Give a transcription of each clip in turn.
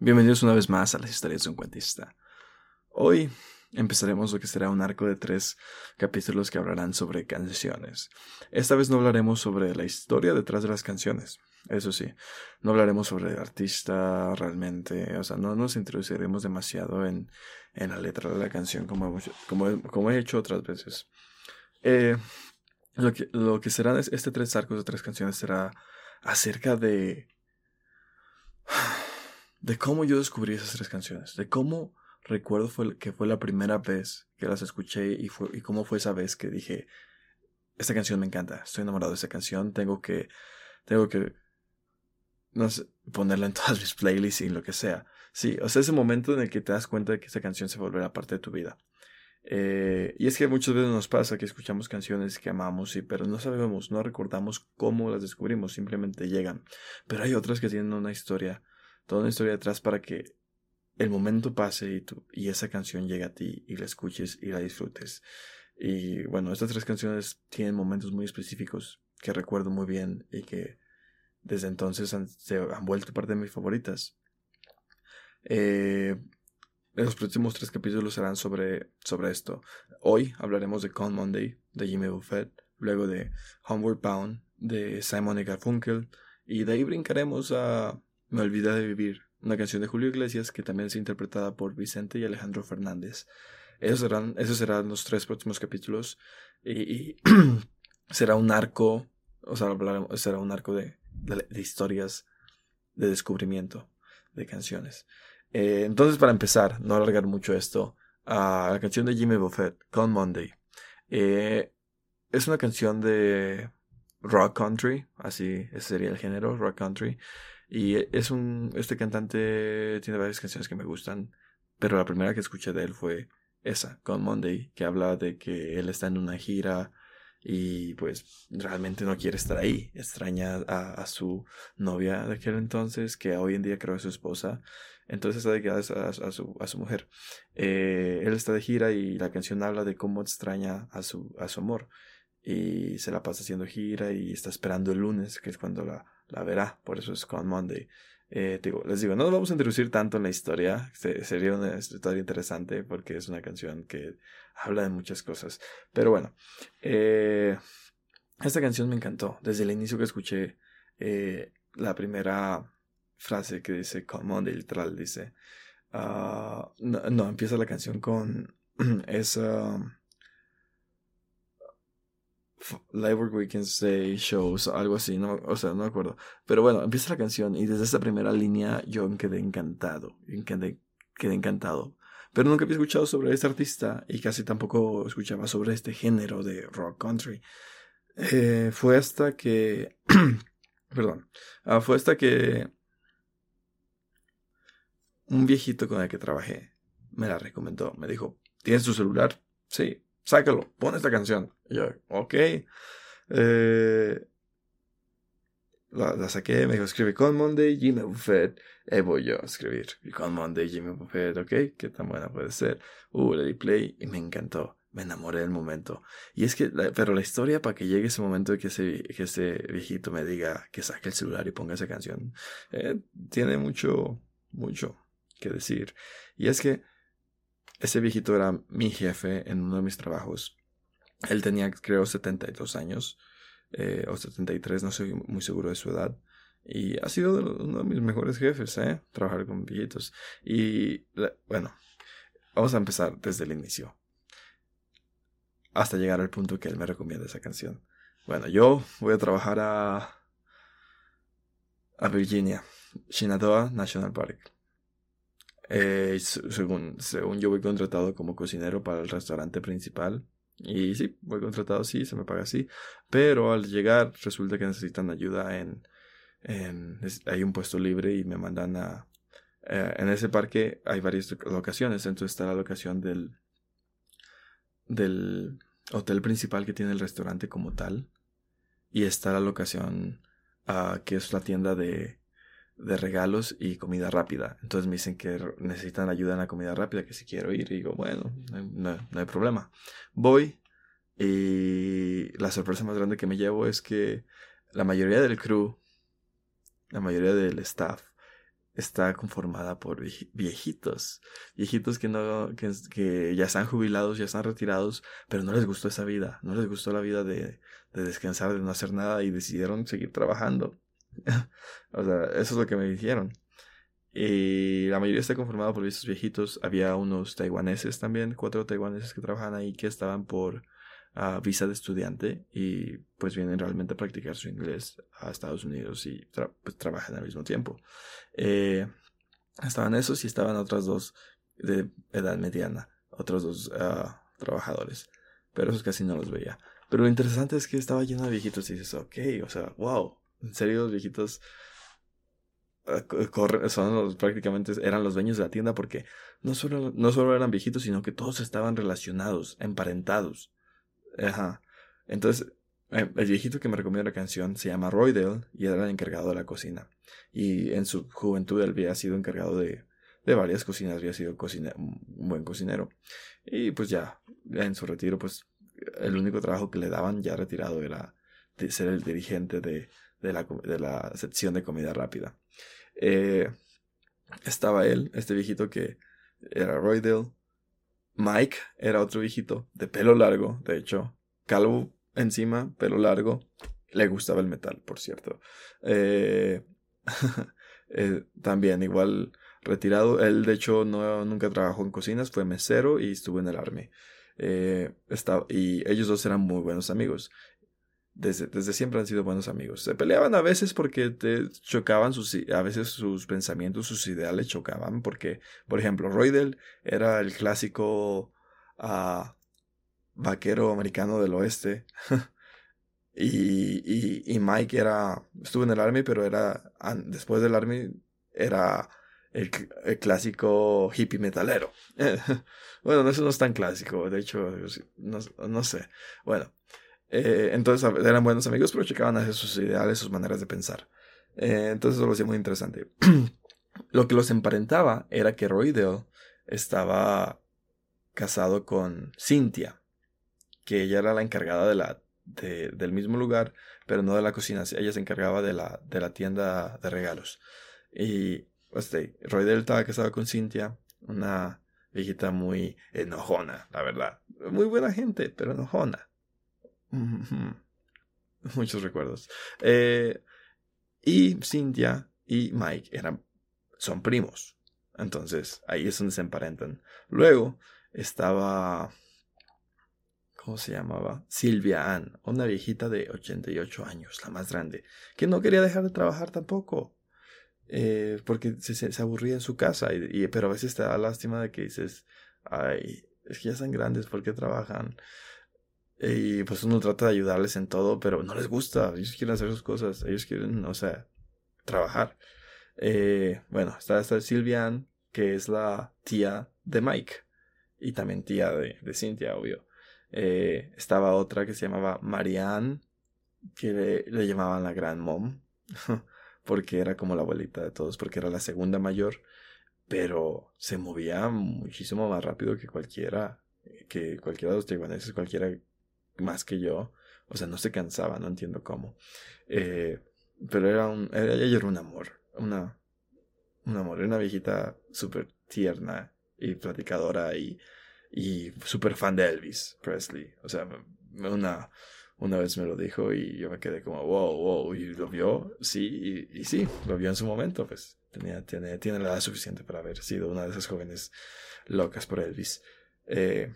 Bienvenidos una vez más a las historias de un cuentista. Hoy empezaremos lo que será un arco de tres capítulos que hablarán sobre canciones. Esta vez no hablaremos sobre la historia detrás de las canciones. Eso sí, no hablaremos sobre el artista realmente, o sea, no nos introduciremos demasiado en, en la letra de la canción como, como, como he hecho otras veces. Eh, lo, que, lo que será este tres arcos de tres canciones será acerca de de cómo yo descubrí esas tres canciones, de cómo recuerdo fue, que fue la primera vez que las escuché y, fue, y cómo fue esa vez que dije, esta canción me encanta, estoy enamorado de esa canción, tengo que, tengo que, no sé, ponerla en todas mis playlists y lo que sea. Sí, o sea, ese momento en el que te das cuenta de que esa canción se volverá parte de tu vida. Eh, y es que muchas veces nos pasa que escuchamos canciones que amamos, y, pero no sabemos, no recordamos cómo las descubrimos, simplemente llegan. Pero hay otras que tienen una historia toda una historia detrás para que el momento pase y, tú, y esa canción llegue a ti y la escuches y la disfrutes. Y bueno, estas tres canciones tienen momentos muy específicos que recuerdo muy bien y que desde entonces han, se han vuelto parte de mis favoritas. Eh, los próximos tres capítulos serán sobre, sobre esto. Hoy hablaremos de Con Monday de Jimmy Buffett, luego de Homeward Bound de Simon y Garfunkel, y de ahí brincaremos a me olvidé de vivir, una canción de Julio Iglesias que también es interpretada por Vicente y Alejandro Fernández. Esos serán, esos serán los tres próximos capítulos y, será un arco, o sea, será un arco de, de, historias de descubrimiento de canciones. Eh, entonces, para empezar, no alargar mucho esto, la canción de Jimmy Buffett, Con Monday. Eh, es una canción de rock country, así ese sería el género, rock country. Y es un, este cantante tiene varias canciones que me gustan, pero la primera que escuché de él fue esa, con Monday, que habla de que él está en una gira y pues realmente no quiere estar ahí, extraña a, su novia de aquel entonces, que hoy en día creo es su esposa, entonces está dedicada a, a, su, a su mujer. Eh, él está de gira y la canción habla de cómo extraña a su, a su amor y se la pasa haciendo gira y está esperando el lunes, que es cuando la, la verá, por eso es Con Monday. Eh, digo, les digo, no nos vamos a introducir tanto en la historia, sería una historia interesante porque es una canción que habla de muchas cosas. Pero bueno, eh, esta canción me encantó. Desde el inicio que escuché eh, la primera frase que dice Con Monday, literal, dice. Ah, no, no, empieza la canción con esa Labor Weekends Day Shows, algo así, no, o sea, no me acuerdo. Pero bueno, empieza la canción y desde esa primera línea yo quedé encantado, quedé, quedé encantado. Pero nunca había escuchado sobre este artista y casi tampoco escuchaba sobre este género de rock country. Eh, fue hasta que, perdón, ah, fue hasta que un viejito con el que trabajé me la recomendó. Me dijo, ¿tienes tu celular? Sí, sácalo, pon esta canción. Yo, ok. Eh, la, saqué, me dijo, escribe con Monday, Jimmy Buffett. Eh, voy yo a escribir. con Monday, Jimmy Buffett, ok. Qué tan buena puede ser. Uh, le play y me encantó. Me enamoré del momento. Y es que, pero la historia para que llegue ese momento de que ese, que ese viejito me diga que saque el celular y ponga esa canción, eh, tiene mucho, mucho que decir. Y es que ese viejito era mi jefe en uno de mis trabajos. Él tenía, creo, 72 años, eh, o 73, no soy muy seguro de su edad. Y ha sido uno de mis mejores jefes, ¿eh? Trabajar con viejitos. Y, bueno, vamos a empezar desde el inicio. Hasta llegar al punto que él me recomienda esa canción. Bueno, yo voy a trabajar a, a Virginia, Shenandoah National Park. Eh, según, según yo voy contratado como cocinero para el restaurante principal. Y sí, voy contratado, sí, se me paga así. Pero al llegar resulta que necesitan ayuda en... hay un puesto libre y me mandan a... Eh, en ese parque hay varias locaciones. Entonces está la locación del... del hotel principal que tiene el restaurante como tal. Y está la locación uh, que es la tienda de de regalos y comida rápida. Entonces me dicen que necesitan ayuda en la comida rápida, que si quiero ir. Y digo, bueno, no, hay problema. Voy y la sorpresa más grande que me llevo es que la mayoría del crew, la mayoría del staff, está conformada por viejitos, viejitos que no, que, que, ya están jubilados, ya están retirados, pero no les gustó esa vida, no les gustó la vida de, de descansar, de no hacer nada y decidieron seguir trabajando. o sea, eso es lo que me dijeron. Y la mayoría está conformada por estos viejitos. Había unos taiwaneses también, cuatro taiwaneses que trabajan ahí que estaban por uh, visa de estudiante y pues vienen realmente a practicar su inglés a Estados Unidos y pues, trabajan al mismo tiempo. Eh, estaban esos y estaban otras dos de edad mediana, otros dos uh, trabajadores, pero esos casi no los veía. Pero lo interesante es que estaba lleno de viejitos y dices, ok, o sea, wow, en serio los viejitos ah, son los, prácticamente eran los dueños de la tienda porque no solo, no solo eran viejitos, sino que todos estaban relacionados, emparentados. Ajá. Entonces, eh, el viejito que me recomienda la canción se llama Roydale y era el encargado de la cocina. Y en su juventud él había sido encargado de, de varias cocinas, había sido un buen cocinero. Y pues ya, en su retiro, pues el único trabajo que le daban ya retirado era ser el dirigente de, de, la, de la, sección de comida rápida. Eh, estaba él, este viejito que era Roydale. Mike era otro viejito de pelo largo, de hecho, calvo encima, pelo largo. Le gustaba el metal, por cierto. Eh, eh, también igual retirado. Él, de hecho, no, nunca trabajó en cocinas, fue mesero y estuvo en el army. Eh, y ellos dos eran muy buenos amigos. Desde, desde, siempre han sido buenos amigos. Se peleaban a veces porque te chocaban sus, a veces sus pensamientos, sus ideales chocaban. Porque, por ejemplo, Roydell era el clásico uh, vaquero americano del oeste. y, y, Mike era, estuvo en el army, pero era, después del army, era el, clásico hippie metalero. bueno, eso no es tan clásico, de hecho, no, no sé. Bueno, eh, entonces eran buenos amigos, pero checaban a sus ideales, sus maneras de pensar. Eh, entonces eso lo hacía muy interesante. lo que los emparentaba era que Roy Dale estaba casado con Cynthia, que ella era la encargada de la, del mismo lugar, pero no de la cocina. Ella se encargaba de la, de la tienda de regalos. Y este, Roy Dale estaba casado con Cynthia, una viejita muy enojona, la verdad. Muy buena gente, pero enojona. Muchos recuerdos. Eh, y Cynthia y Mike eran, son primos. Entonces, ahí es donde se emparentan. Luego estaba. ¿Cómo se llamaba? Silvia Ann, una viejita de 88 años, la más grande, que no quería dejar de trabajar tampoco. Eh, porque se, se, aburría en su casa, y, pero a veces te da lástima de que dices, ay, es que ya están grandes, ¿por qué trabajan? Y pues uno trata de ayudarles en todo, pero no les gusta, ellos quieren hacer sus cosas, ellos quieren, o sea, trabajar. Eh, bueno, está esta Silvia que es la tía de Mike, y también tía de, de Cynthia, obvio. Eh, estaba otra que se llamaba Marianne, que le, llamaban la Grand Mom. porque era como la abuelita de todos, porque era la segunda mayor, pero se movía muchísimo más rápido que cualquiera, que cualquiera de los taiwaneses, cualquiera más que yo, o sea, no se cansaba, no entiendo cómo. Eh, pero era un, ella era un amor, una, un amor, era una viejita súper tierna y platicadora y, y súper fan de Elvis Presley, o sea, una una vez me lo dijo y yo me quedé como, wow, wow, y lo vio, sí, y, sí, lo vio en su momento, pues tenía, tiene, tiene la edad suficiente para haber sido una de esas jóvenes locas por Elvis. Eh,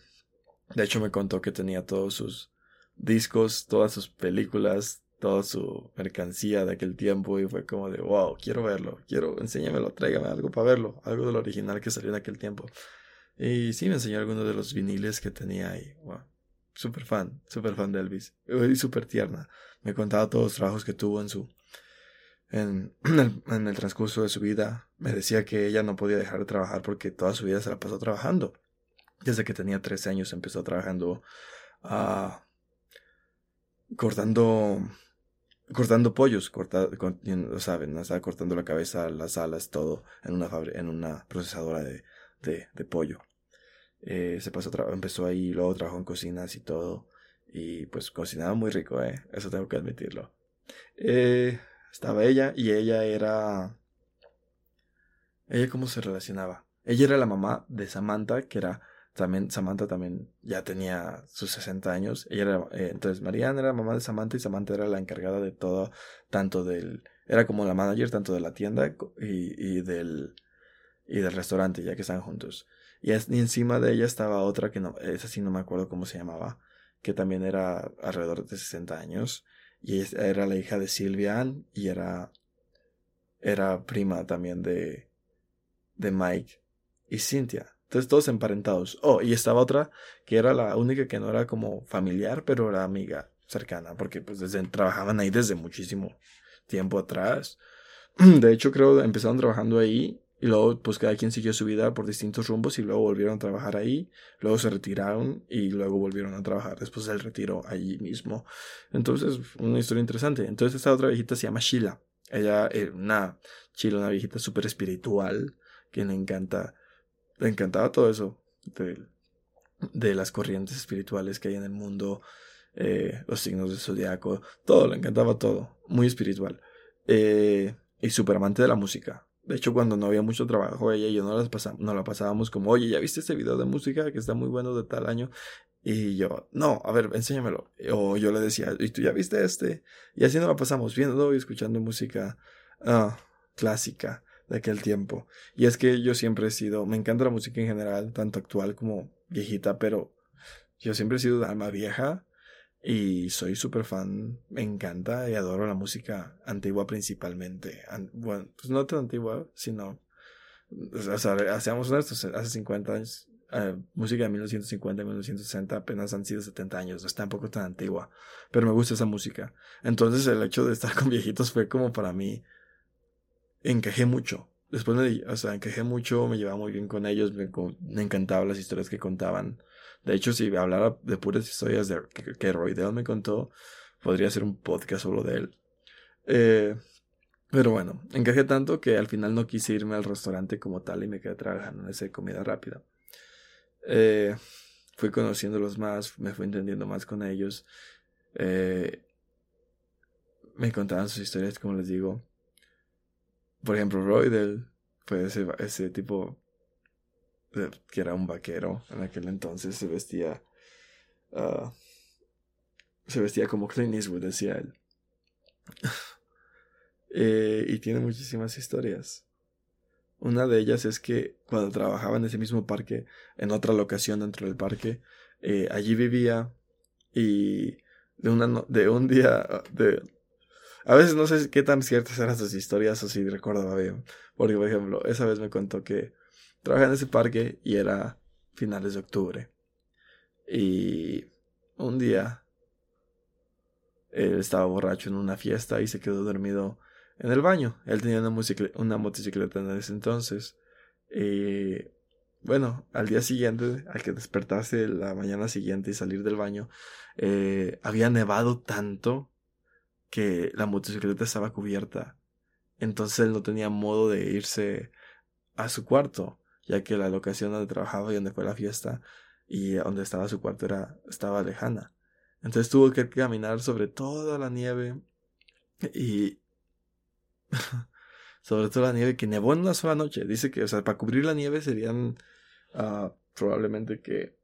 de hecho me contó que tenía todos sus discos, todas sus películas, toda su mercancía de aquel tiempo y fue como de, wow, quiero verlo, quiero, enséñamelo, tráigame algo para verlo, algo de lo original que salió en aquel tiempo. Y sí, me enseñó algunos de los viniles que tenía ahí. Wow súper fan, súper fan de Elvis. Y súper tierna. Me contaba todos los trabajos que tuvo en su. El, en el transcurso de su vida. Me decía que ella no podía dejar de trabajar porque toda su vida se la pasó trabajando. Desde que tenía 13 años empezó trabajando. Uh, cortando. Cortando pollos, corta, saben, estaba cortando la cabeza, las alas, todo en una, en una procesadora de, de, de pollo. Eh, se pasó empezó ahí, luego trabajó en cocinas y todo. Y pues cocinaba muy rico, eh. Eso tengo que admitirlo. Eh, estaba ella y ella era... ella cómo se relacionaba. Ella era la mamá de Samantha, que era también, Samantha también ya tenía sus 60 años. Ella era, eh, entonces Marianne era mamá de Samantha y Samantha era la encargada de todo, tanto del, era como la manager tanto de la tienda y, y del, y del restaurante, ya que están juntos. Y, y encima de ella estaba otra que no, esa sí no me acuerdo cómo se llamaba, que también era alrededor de 60 años. Y era la hija de Silvia Ann y era, era prima también de, de Mike y Cynthia. Entonces todos emparentados. Oh, y estaba otra que era la única que no era como familiar, pero era amiga cercana, porque pues desde, trabajaban ahí desde muchísimo tiempo atrás. De hecho, creo empezaron trabajando ahí y luego pues cada quien siguió su vida por distintos rumbos y luego volvieron a trabajar ahí, luego se retiraron y luego volvieron a trabajar después del retiro allí mismo. Entonces, una historia interesante. Entonces esta otra viejita se llama Sheila. Ella es una Sheila, una viejita súper espiritual que le encanta, le encantaba todo eso de, las corrientes espirituales que hay en el mundo, eh, los signos del zodiaco, todo, le encantaba todo, muy espiritual. Eh, y súper amante de la música. De hecho, cuando no había mucho trabajo, ella y yo no, las no la pasábamos como, oye, ¿ya viste este video de música que está muy bueno de tal año? Y yo, no, a ver, enséñamelo. O yo le decía, ¿y tú ya viste este? Y así nos la pasamos viendo y escuchando música uh, clásica de aquel tiempo. Y es que yo siempre he sido, me encanta la música en general, tanto actual como viejita, pero yo siempre he sido de alma vieja y soy súper fan, me encanta y adoro la música antigua principalmente. bueno, pues no tan antigua, sino, o sea, hace 50 años, eh, música de 1950 1960 apenas han sido 70 años, no es tampoco tan antigua, pero me gusta esa música. Entonces el hecho de estar con viejitos fue como para mí, encajé mucho. Después me, o sea, encajé mucho, me llevaba muy bien con ellos, me, encantaban las historias que contaban. De hecho, si hablara de puras historias de, que, Roy Dell me contó, podría ser un podcast solo de él. Eh, pero bueno, encajé tanto que al final no quise irme al restaurante como tal y me quedé trabajando en esa comida rápida. Eh, fui conociéndolos más, me fui entendiendo más con ellos. Eh, me contaban sus historias, como les digo. Por ejemplo, Roy Dell fue ese, ese tipo que era un vaquero en aquel entonces, se vestía. Ah, se vestía como Clint Eastwood, decía él. Eh, y tiene muchísimas historias. Una de ellas es que cuando trabajaba en ese mismo parque, en otra locación dentro del parque, eh, allí vivía y de, una de un día, de, a veces no sé qué tan ciertas eran sus historias o si recordaba bien, porque por ejemplo, esa vez me contó que Trabajé en ese parque y era finales de octubre. Y un día él estaba borracho en una fiesta y se quedó dormido en el baño. Él tenía una, una motocicleta en ese entonces. Y bueno, al día siguiente, al que despertarse la mañana siguiente y salir del baño, eh, había nevado tanto que la motocicleta estaba cubierta. Entonces él no tenía modo de irse a su cuarto ya que la locación donde trabajaba y donde fue la fiesta y donde estaba su cuarto era, estaba lejana. Entonces tuvo que caminar sobre toda la nieve y sobre toda la nieve que nevó en una sola noche. Dice que, o sea, para cubrir la nieve serían uh, probablemente que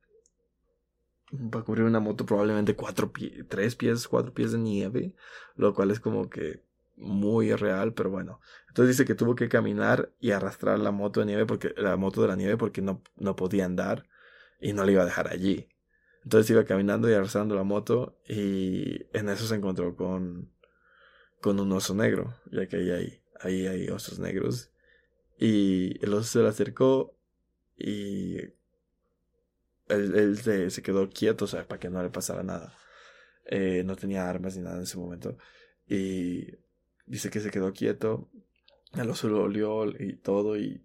para cubrir una moto probablemente cuatro pies, tres pies, cuatro pies de nieve, lo cual es como que muy real, pero bueno. Entonces dice que tuvo que caminar y arrastrar la moto de nieve porque la moto de la nieve porque no, no podía andar y no la iba a dejar allí. Entonces iba caminando y arrastrando la moto y en eso se encontró con con un oso negro, ya que ahí hay, ahí hay osos negros. Y el oso se le acercó y él, se, quedó quieto, o sea, para que no le pasara nada. Eh, no tenía armas ni nada en ese momento. Y dice que se quedó quieto, el oso lo olió y todo y,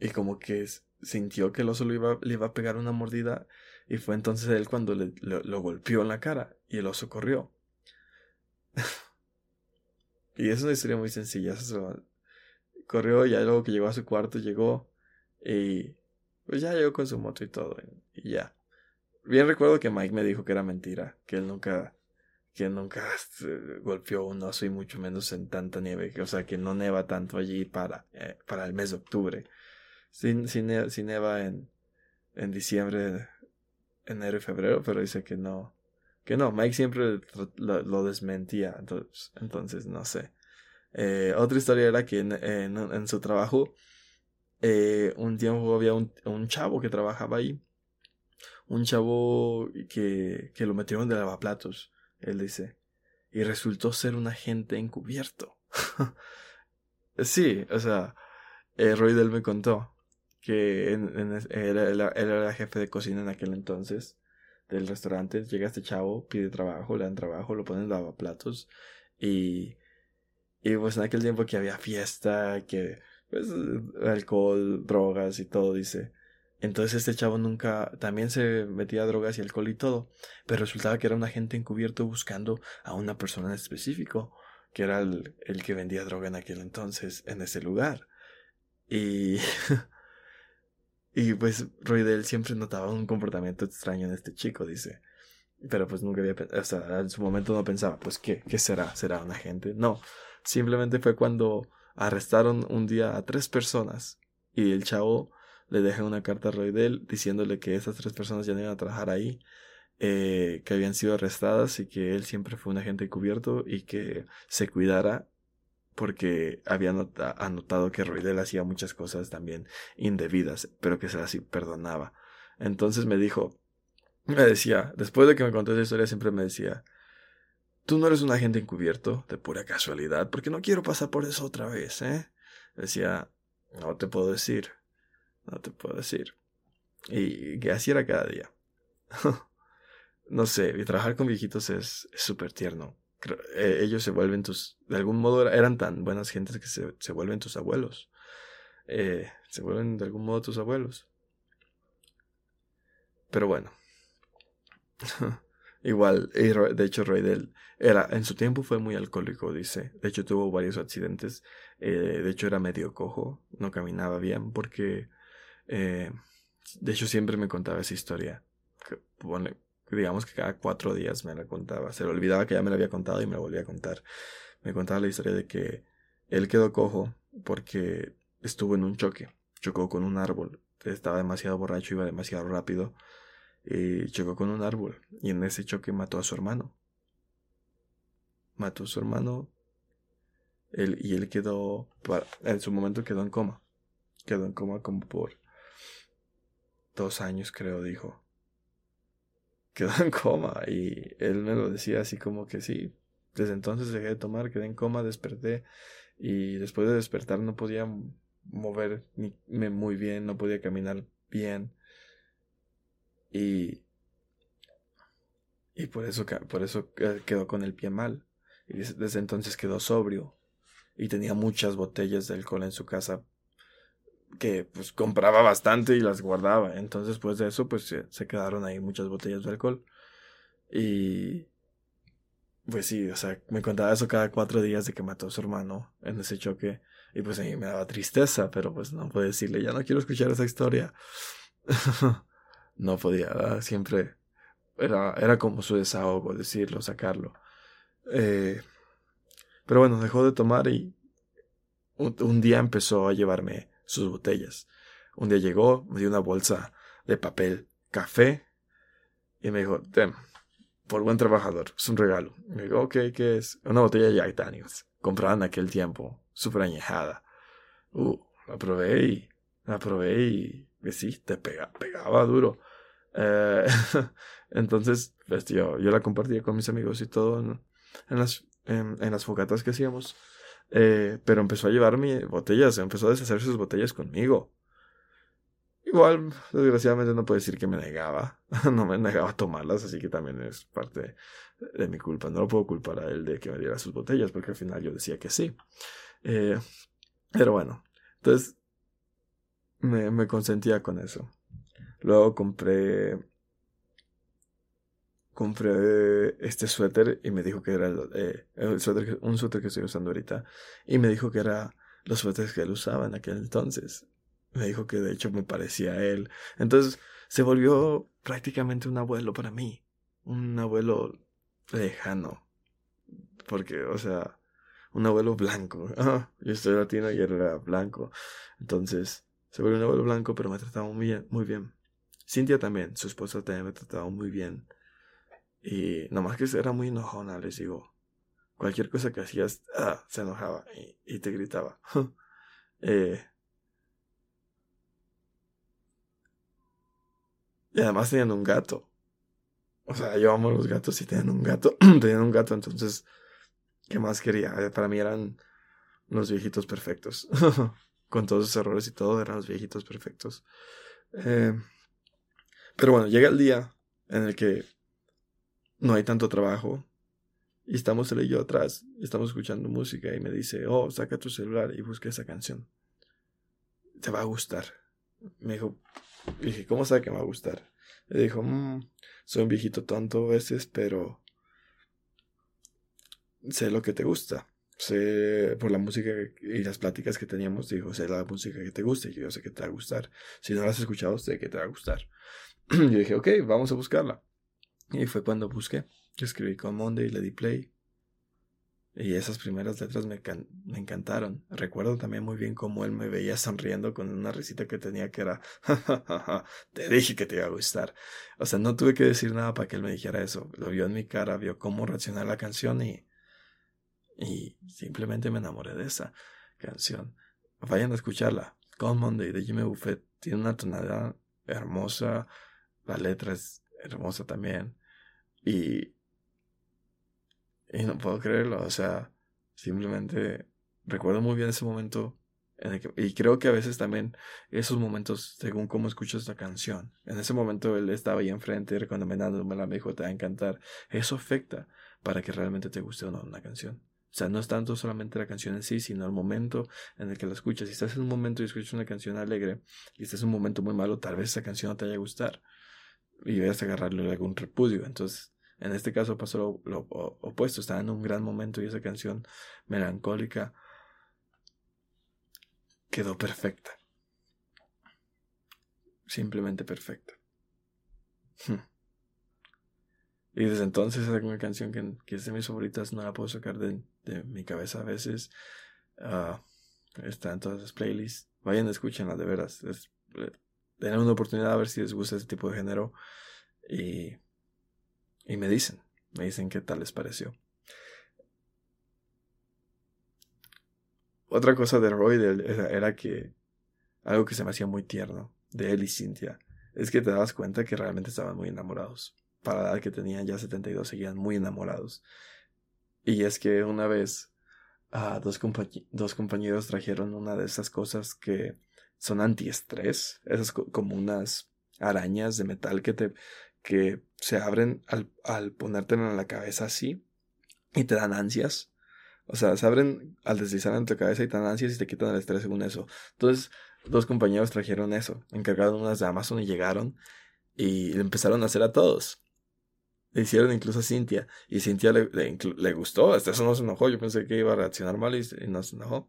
y como que sintió que el oso le iba, le iba a pegar una mordida y fue entonces él cuando le, lo, golpeó en la cara y el oso corrió. y es una historia muy sencilla. corrió ya luego que llegó a su cuarto llegó y pues ya llegó con su moto y todo y ya. Bien recuerdo que Mike me dijo que era mentira, que él nunca que nunca este, golpeó un oso y mucho menos en tanta nieve, o sea, que no neva tanto allí para, eh, para el mes de octubre. Sí, sí, neva en, diciembre, enero y febrero, pero dice que no, que no, Mike siempre lo, desmentía, entonces, no sé. Eh, otra historia era que en, su trabajo, eh, un tiempo había un, un chavo que trabajaba ahí un chavo que, que lo metieron de lavaplatos, él dice, y resultó ser un agente encubierto. sí, o sea, eh, Roy Del me contó que en, era, él, era jefe de cocina en aquel entonces del restaurante. Llega este chavo, pide trabajo, le dan trabajo, lo ponen en lavaplatos y, y pues en aquel tiempo que había fiesta, que pues alcohol, drogas y todo, dice, entonces este chavo nunca también se metía a drogas y alcohol y todo, pero resultaba que era un agente encubierto buscando a una persona en específico, que era el, el que vendía droga en aquel entonces en ese lugar. Y y pues Roydell siempre notaba un comportamiento extraño en este chico, dice. Pero pues nunca había o sea, en su momento no pensaba, pues ¿qué, qué será? ¿Será un agente? No, simplemente fue cuando arrestaron un día a tres personas y el chavo le deja una carta a Roydell diciéndole que esas tres personas ya no iban a trabajar ahí, eh, que habían sido arrestadas y que él siempre fue un agente cubierto y que se cuidara porque había anotado que Roydell hacía muchas cosas también indebidas, pero que se las perdonaba. Entonces me dijo, me decía, después de que me contó esa historia, siempre me decía, tú no eres un agente encubierto de pura casualidad, porque no quiero pasar por eso otra vez, ¿eh? Decía, no te puedo decir, no te puedo decir. Y que así era cada día. no sé, y trabajar con viejitos es súper tierno. Eh, ellos se vuelven tus, de algún modo eran tan buenas gentes que se, se vuelven tus abuelos. Eh, se vuelven de algún modo tus abuelos. Pero bueno. Igual, de hecho, Roydell era, en su tiempo fue muy alcohólico, dice. De hecho, tuvo varios accidentes. Eh, de hecho, era medio cojo, no caminaba bien porque eh, de hecho, siempre me contaba esa historia. digamos que cada cuatro días me la contaba. Se le olvidaba que ya me la había contado y me la volvía a contar. Me contaba la historia de que él quedó cojo porque estuvo en un choque. Chocó con un árbol. Estaba demasiado borracho, iba demasiado rápido. Y chocó con un árbol. Y en ese choque mató a su hermano. Mató a su hermano. Él, y él quedó. En su momento quedó en coma. Quedó en coma como por dos años, creo, dijo. Quedó en coma y él me lo decía así como que sí. Desde entonces dejé de tomar, quedé en coma, desperté y después de despertar no podía moverme muy bien, no podía caminar bien. Y, y por eso, por eso quedó con el pie mal. Y desde entonces quedó sobrio. Y tenía muchas botellas de alcohol en su casa que pues compraba bastante y las guardaba. Entonces, pues de eso, pues se, quedaron ahí muchas botellas de alcohol. Y pues sí, o sea, me contaba eso cada cuatro días de que mató a su hermano en ese choque. Y pues a mí me daba tristeza, pero pues no puedo decirle, ya no quiero escuchar esa historia. no podía, siempre era, era como su desahogo, decirlo, sacarlo. Eh, pero bueno, dejó de tomar y un día empezó a llevarme sus botellas. Un día llegó, me dio una bolsa de papel café y me dijo, Tem, por buen trabajador, es un regalo. Me dijo, ok, ¿qué es? Una botella de Jack Daniels, comprada en aquel tiempo, súper añejada. Uh, la probé y, la probé y, sí, te pegaba duro. Eh, entonces, pues yo, yo la compartía con mis amigos y todo en, las, en las fogatas que hacíamos. Eh, pero empezó a llevarme botellas, empezó a deshacer sus botellas conmigo. Igual, desgraciadamente no puedo decir que me negaba, no me negaba a tomarlas, así que también es parte de mi culpa. No lo puedo culpar a él de que me diera sus botellas, porque al final yo decía que sí. Eh, pero bueno, entonces me, consentía con eso. Luego compré compré este suéter y me dijo que era eh, el suéter, un suéter que estoy usando ahorita. Y me dijo que era los suéteres que él usaba en aquel entonces. Me dijo que de hecho me parecía a él. Entonces se volvió prácticamente un abuelo para mí. Un abuelo lejano. porque, o sea, un abuelo blanco. yo soy latino y él era blanco. Entonces, se volvió un abuelo blanco, pero me trataba muy bien. Muy bien. Cintia también, su esposa también me trataba muy bien. Y nomás que era muy enojona, les digo. Cualquier cosa que hacías, ah, se enojaba y, te gritaba. eh, y además tenían un gato. O sea, yo amo los gatos y tenían un gato. tenían un gato, entonces, ¿qué más quería? Eh, para mí eran los viejitos perfectos. Con todos sus errores y todo, eran los viejitos perfectos. Eh, pero bueno, llega el día en el que no hay tanto trabajo. Y estamos él y yo atrás, y estamos escuchando música y me dice, oh, saca tu celular y busca esa canción. Te va a gustar. Me dijo, dije, ¿cómo sabe que me va a gustar? Le dijo, mmm, soy un viejito tonto a veces, pero sé lo que te gusta. Sé por la música y las pláticas que teníamos, dijo, sé la música que te gusta y yo sé que te va a gustar. Si no la has escuchado, sé que te va a gustar. yo dije, ok, vamos a buscarla. Y fue cuando busqué. Escribí con Monday le di play. Y esas primeras letras me, encantaron. Recuerdo también muy bien cómo él me veía sonriendo con una risita que tenía que era, te dije que te iba a gustar. O sea, no tuve que decir nada para que él me dijera eso. Lo vio en mi cara, vio cómo reaccionar la canción y, y simplemente me enamoré de esa canción. Vayan a escucharla. Con Monday de Jimmy Buffett tiene una tonalidad hermosa. La letra es hermosa también. Y y no puedo creerlo, o sea, simplemente recuerdo muy bien ese momento y creo que a veces también esos momentos, según cómo escuchas la canción, en ese momento él estaba ahí enfrente recomendándomela, me dijo, te va a encantar. Eso afecta para que realmente te guste o no una canción. O sea, no es tanto solamente la canción en sí, sino el momento en el que la escuchas. Si estás en un momento y escuchas una canción alegre y estás en un momento muy malo, tal vez esa canción no te vaya a gustar y vayas a agarrarle algún repudio. Entonces, en este caso pasó lo, opuesto, estaba en un gran momento y esa canción melancólica quedó perfecta. Simplemente perfecta. Y desde entonces es una canción que, es de mis favoritas, no la puedo sacar de, mi cabeza a veces. Uh, está en todas las playlists. Vayan, escúchenla, de veras. Es, eh, una oportunidad a ver si les gusta ese tipo de género. Y y me dicen, me dicen qué tal les pareció. Otra cosa de Roy era que algo que se me hacía muy tierno de él y Cynthia es que te dabas cuenta que realmente estaban muy enamorados. Para la edad que tenían ya 72 seguían muy enamorados. Y es que una vez ah, dos, dos compañeros trajeron una de esas cosas que son antiestrés, esas como unas arañas de metal que te que se abren al, al ponértelo en la cabeza así y te dan ansias. O sea, se abren al deslizar en tu cabeza y te dan ansias y te quitan el estrés según eso. Entonces, dos compañeros trajeron eso, encargaron unas de Amazon y llegaron y empezaron a hacer a todos. Le hicieron incluso a Cintia. Y Cintia le, le, gustó. Hasta eso no se enojó. Yo pensé que iba a reaccionar mal y, no se enojó.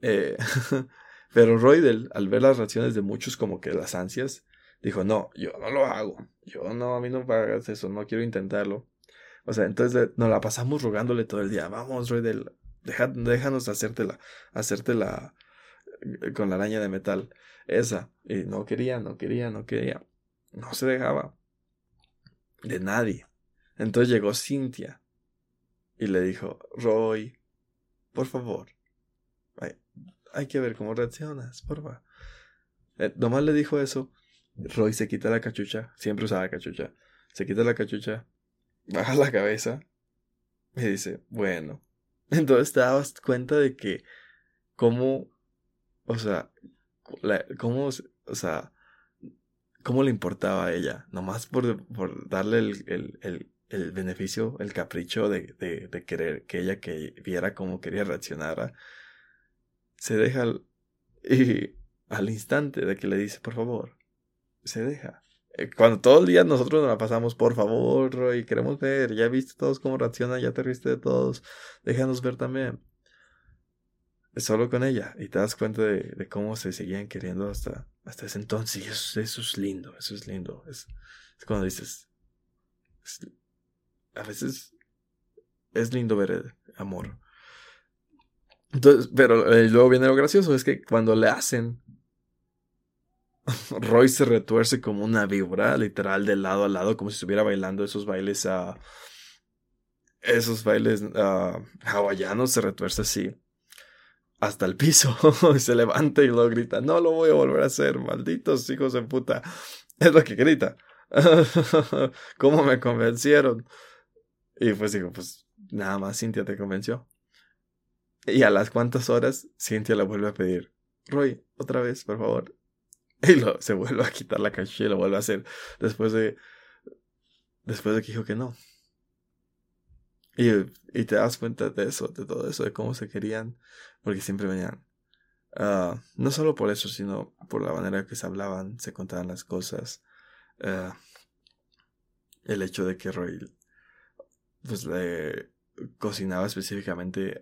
Eh, pero Roydel, al ver las reacciones de muchos, como que las ansias, dijo, no, yo no lo hago, yo no, a mí no me hagas eso, no quiero intentarlo. O sea, entonces nos la pasamos rogándole todo el día, vamos, Roy, del, déjanos hacértela, hacértela eh, con la araña de metal, esa. Y no quería, no quería, no quería. No se dejaba de nadie. Entonces llegó Cintia y le dijo, Roy, por favor, hay, que ver cómo reaccionas, por favor. Eh, nomás le dijo eso Roy se quita la cachucha, siempre usaba cachucha, se quita la cachucha, baja la cabeza y dice, bueno, entonces te dabas cuenta de que cómo, o sea, cómo, o sea, cómo le importaba a ella, nomás por, por darle el, el, el, beneficio, el capricho de, de, querer que ella que viera cómo quería reaccionar, se deja y al instante de que le dice, por favor, se deja. Eh, cuando todo el día nosotros nos la pasamos, por favor, y queremos ver, ya viste todos cómo reaccionan, ya te riste de todos, déjanos ver también. Solo con ella, y te das cuenta de, cómo se seguían queriendo hasta, hasta ese entonces, y eso, es lindo, eso es lindo. Es, cuando dices, a veces es lindo ver el amor. Entonces, pero eh, luego viene lo gracioso, es que cuando le hacen, Roy se retuerce como una víbora, literal, de lado a lado, como si estuviera bailando esos bailes a... esos bailes uh, hawaianos, se retuerce así hasta el piso, se levanta y lo grita, no lo voy a volver a hacer, malditos hijos de puta. Es lo que grita. ¿Cómo me convencieron? Y pues digo, pues nada más Cintia te convenció. Y a las cuantas horas, Cintia le vuelve a pedir, Roy, otra vez, por favor. Y lo, se vuelve a quitar la cancha y lo vuelve a hacer después de, después de que dijo que no. Y, y te das cuenta de eso, de todo eso, de cómo se querían, porque siempre venían. Ah, no solo por eso, sino por la manera que se hablaban, se contaban las cosas. Ah, el hecho de que Roy pues le cocinaba específicamente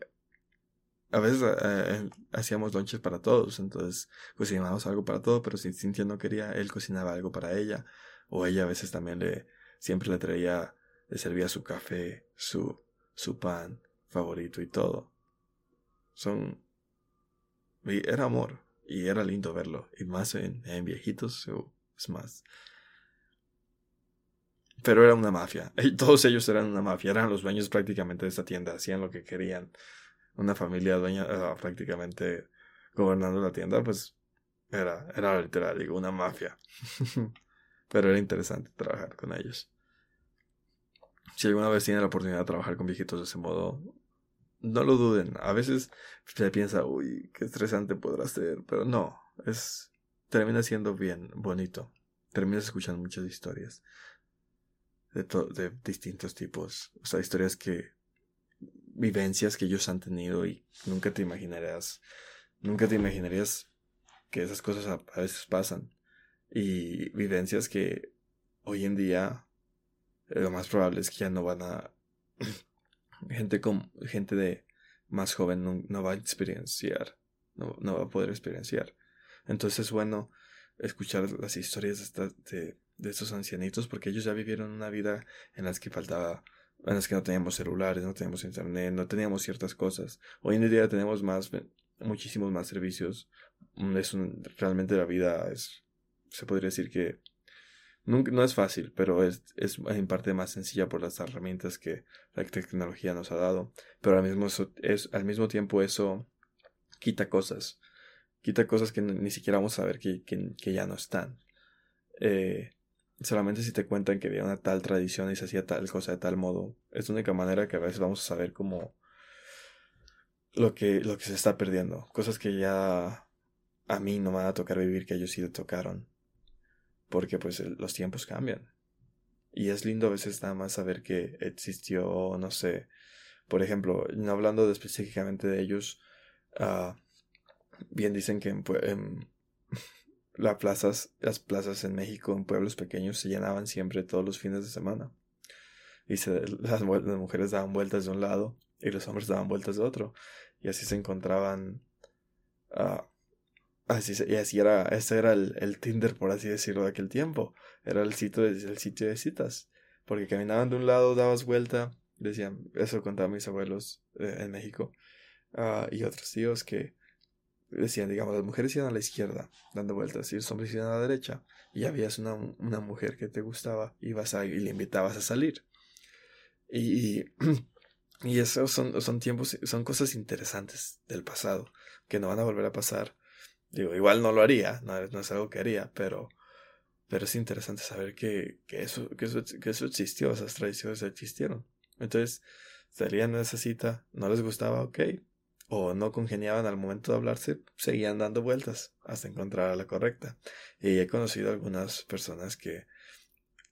a veces eh, eh, hacíamos lunches para todos, entonces cocinábamos algo para todo, pero si Cintia no quería, él cocinaba algo para ella, o ella a veces también le, siempre le traía, le servía su café, su, su pan favorito y todo. Son, era amor, y era lindo verlo, y más en, en viejitos, es más. Pero era una mafia, y todos ellos eran una mafia, eran los dueños prácticamente de esta tienda, hacían lo que querían una familia dueña ah, prácticamente gobernando la tienda, pues era, era literal, digo, una mafia. Pero era interesante trabajar con ellos. Si alguna vez tienen la oportunidad de trabajar con viejitos de ese modo, no lo duden. A veces se piensa, uy, qué estresante podrá ser, pero no, es termina siendo bien, bonito. Terminas escuchando muchas historias de, de distintos tipos. O sea, historias que vivencias que ellos han tenido y nunca te imaginarías, nunca te imaginarías que esas cosas a, veces pasan. Y vivencias que hoy en día eh, lo más probable es que ya no van a... gente, con, gente de más joven no, va a experienciar, no, va a poder experienciar. Entonces es bueno escuchar las historias de, de, estos ancianitos porque ellos ya vivieron una vida en las que faltaba en las que no teníamos celulares, no teníamos internet, no teníamos ciertas cosas. Hoy en día tenemos más, muchísimos más servicios. Mm, es realmente la vida es, se podría decir que nunca, no es fácil, pero es, es en parte más sencilla por las herramientas que la tecnología nos ha dado. Pero al mismo, es, al mismo tiempo eso quita cosas. Quita cosas que ni siquiera vamos a ver que, que, que ya no están. Eh, solamente si te cuentan que había una tal tradición y se hacía tal cosa de tal modo, es la única manera que a veces vamos a saber cómo lo que, lo que se está perdiendo. Cosas que ya a mí no me van a tocar vivir, que ellos sí le tocaron. Porque pues los tiempos cambian. Y es lindo a veces nada más saber que existió, no sé, por ejemplo, no hablando específicamente de ellos, uh, bien dicen que las plazas, las plazas en México, en pueblos pequeños, se llenaban siempre todos los fines de semana. Y las, mujeres daban vueltas de un lado y los hombres daban vueltas de otro. Y así se encontraban. Uh, así, y así era, ese era el, Tinder, por así decirlo, de aquel tiempo. Era el sitio de, el sitio de citas. Porque caminaban de un lado, dabas vuelta. Decían, eso contaban mis abuelos eh, en México. Uh, y otros tíos que decían, digamos, las mujeres iban a la izquierda, dando vueltas, y los hombres iban a la derecha, y habías una, una mujer que te gustaba, ibas a, y le invitabas a salir. Y, y esos son, son tiempos, son cosas interesantes del pasado, que no van a volver a pasar. Digo, igual no lo haría, no, es algo que haría, pero, pero es interesante saber que, que, eso, que, eso, que eso existió, esas tradiciones existieron. Entonces, salían a esa cita, no les gustaba, ok, o no congeniaban al momento de hablarse, seguían dando vueltas hasta encontrar a la correcta. Y he conocido algunas personas que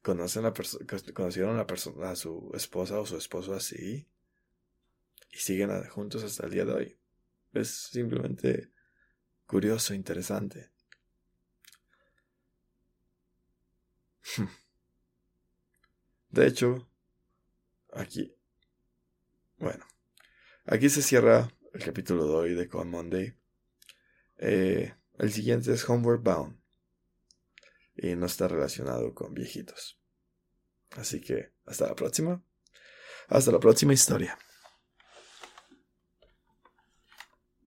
conocen la conocieron a, a su esposa o su esposo así y siguen juntos hasta el día de hoy. Es simplemente curioso, interesante. De hecho, aquí, bueno, aquí se cierra el capítulo de hoy de Con Monday. Eh, el siguiente es Homeward Bound. Y no está relacionado con viejitos. Así que hasta la próxima. Hasta la próxima historia.